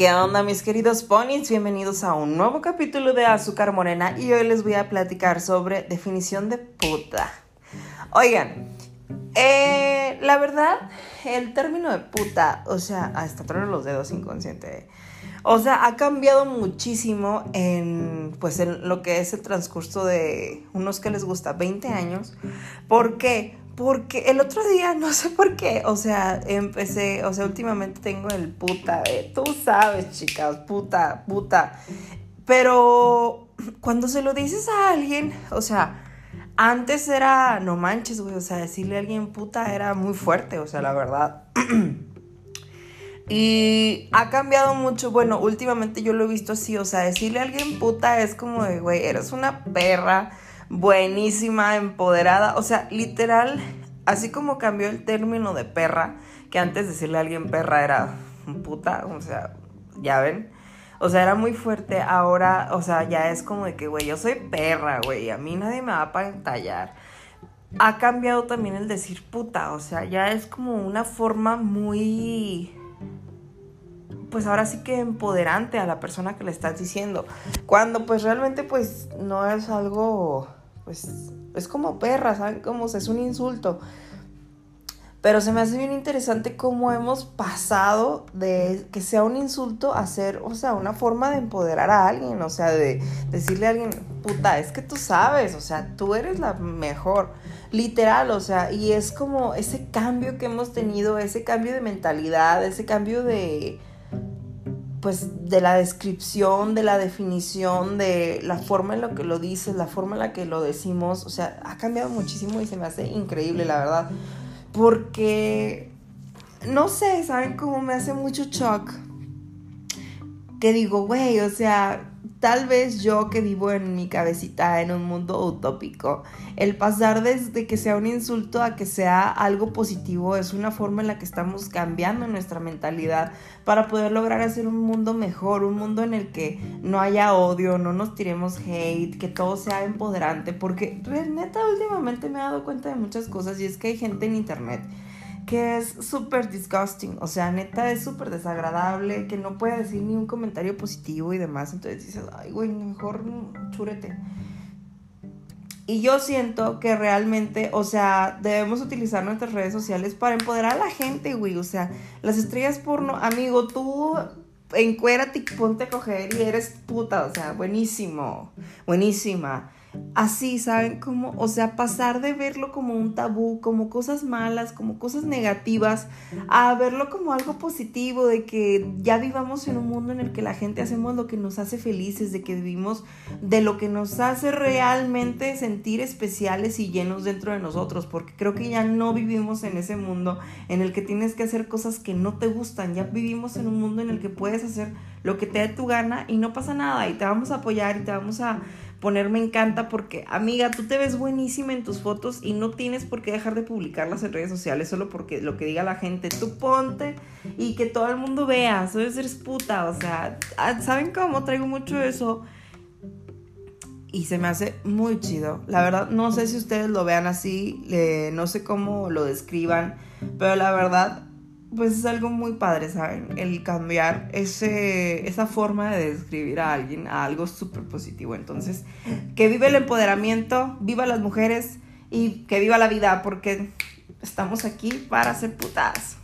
¿Qué onda mis queridos ponis? Bienvenidos a un nuevo capítulo de Azúcar Morena y hoy les voy a platicar sobre definición de puta. Oigan, eh, la verdad, el término de puta, o sea, hasta traer los dedos inconsciente, o sea, ha cambiado muchísimo en, pues, en lo que es el transcurso de unos que les gusta 20 años. ¿Por qué? Porque el otro día, no sé por qué, o sea, empecé, o sea, últimamente tengo el puta, de, tú sabes, chicas, puta, puta. Pero cuando se lo dices a alguien, o sea, antes era, no manches, güey, o sea, decirle a alguien puta era muy fuerte, o sea, la verdad. y ha cambiado mucho, bueno, últimamente yo lo he visto así, o sea, decirle a alguien puta es como de, güey, eres una perra buenísima, empoderada. O sea, literal, así como cambió el término de perra, que antes decirle a alguien perra era puta, o sea, ya ven. O sea, era muy fuerte. Ahora, o sea, ya es como de que, güey, yo soy perra, güey. A mí nadie me va a pantallar. Ha cambiado también el decir puta. O sea, ya es como una forma muy pues ahora sí que empoderante a la persona que le estás diciendo. Cuando pues realmente pues no es algo pues es como perra, ¿saben cómo? es un insulto. Pero se me hace bien interesante cómo hemos pasado de que sea un insulto a ser, o sea, una forma de empoderar a alguien, o sea, de decirle a alguien, puta, es que tú sabes, o sea, tú eres la mejor, literal, o sea, y es como ese cambio que hemos tenido, ese cambio de mentalidad, ese cambio de, pues de la descripción, de la definición, de la forma en la que lo dices, la forma en la que lo decimos, o sea, ha cambiado muchísimo y se me hace increíble, la verdad. Porque, no sé, ¿saben cómo me hace mucho shock? Que digo, güey, o sea, tal vez yo que vivo en mi cabecita en un mundo utópico, el pasar desde que sea un insulto a que sea algo positivo es una forma en la que estamos cambiando nuestra mentalidad para poder lograr hacer un mundo mejor, un mundo en el que no haya odio, no nos tiremos hate, que todo sea empoderante, porque neta últimamente me he dado cuenta de muchas cosas y es que hay gente en internet que es súper disgusting, o sea, neta es súper desagradable, que no puede decir ni un comentario positivo y demás, entonces dices, ay, güey, mejor chúrete. Y yo siento que realmente, o sea, debemos utilizar nuestras redes sociales para empoderar a la gente, güey, o sea, las estrellas porno, amigo, tú encuérate y ponte a coger y eres puta, o sea, buenísimo, buenísima así, ¿saben cómo? O sea, pasar de verlo como un tabú, como cosas malas, como cosas negativas, a verlo como algo positivo, de que ya vivamos en un mundo en el que la gente hacemos lo que nos hace felices, de que vivimos de lo que nos hace realmente sentir especiales y llenos dentro de nosotros, porque creo que ya no vivimos en ese mundo en el que tienes que hacer cosas que no te gustan, ya vivimos en un mundo en el que puedes hacer lo que te dé tu gana y no pasa nada y te vamos a apoyar y te vamos a poner me encanta porque, amiga, tú te ves buenísima en tus fotos y no tienes por qué dejar de publicarlas en redes sociales solo porque lo que diga la gente, tú ponte y que todo el mundo vea, sabes, eres puta, o sea, ah, ¿saben cómo? Traigo mucho eso y se me hace muy chido. La verdad, no sé si ustedes lo vean así, no sé cómo lo describan, pero la verdad pues es algo muy padre, ¿saben? El cambiar ese, esa forma de describir a alguien a algo súper positivo. Entonces, que vive el empoderamiento, viva las mujeres y que viva la vida, porque estamos aquí para ser putas.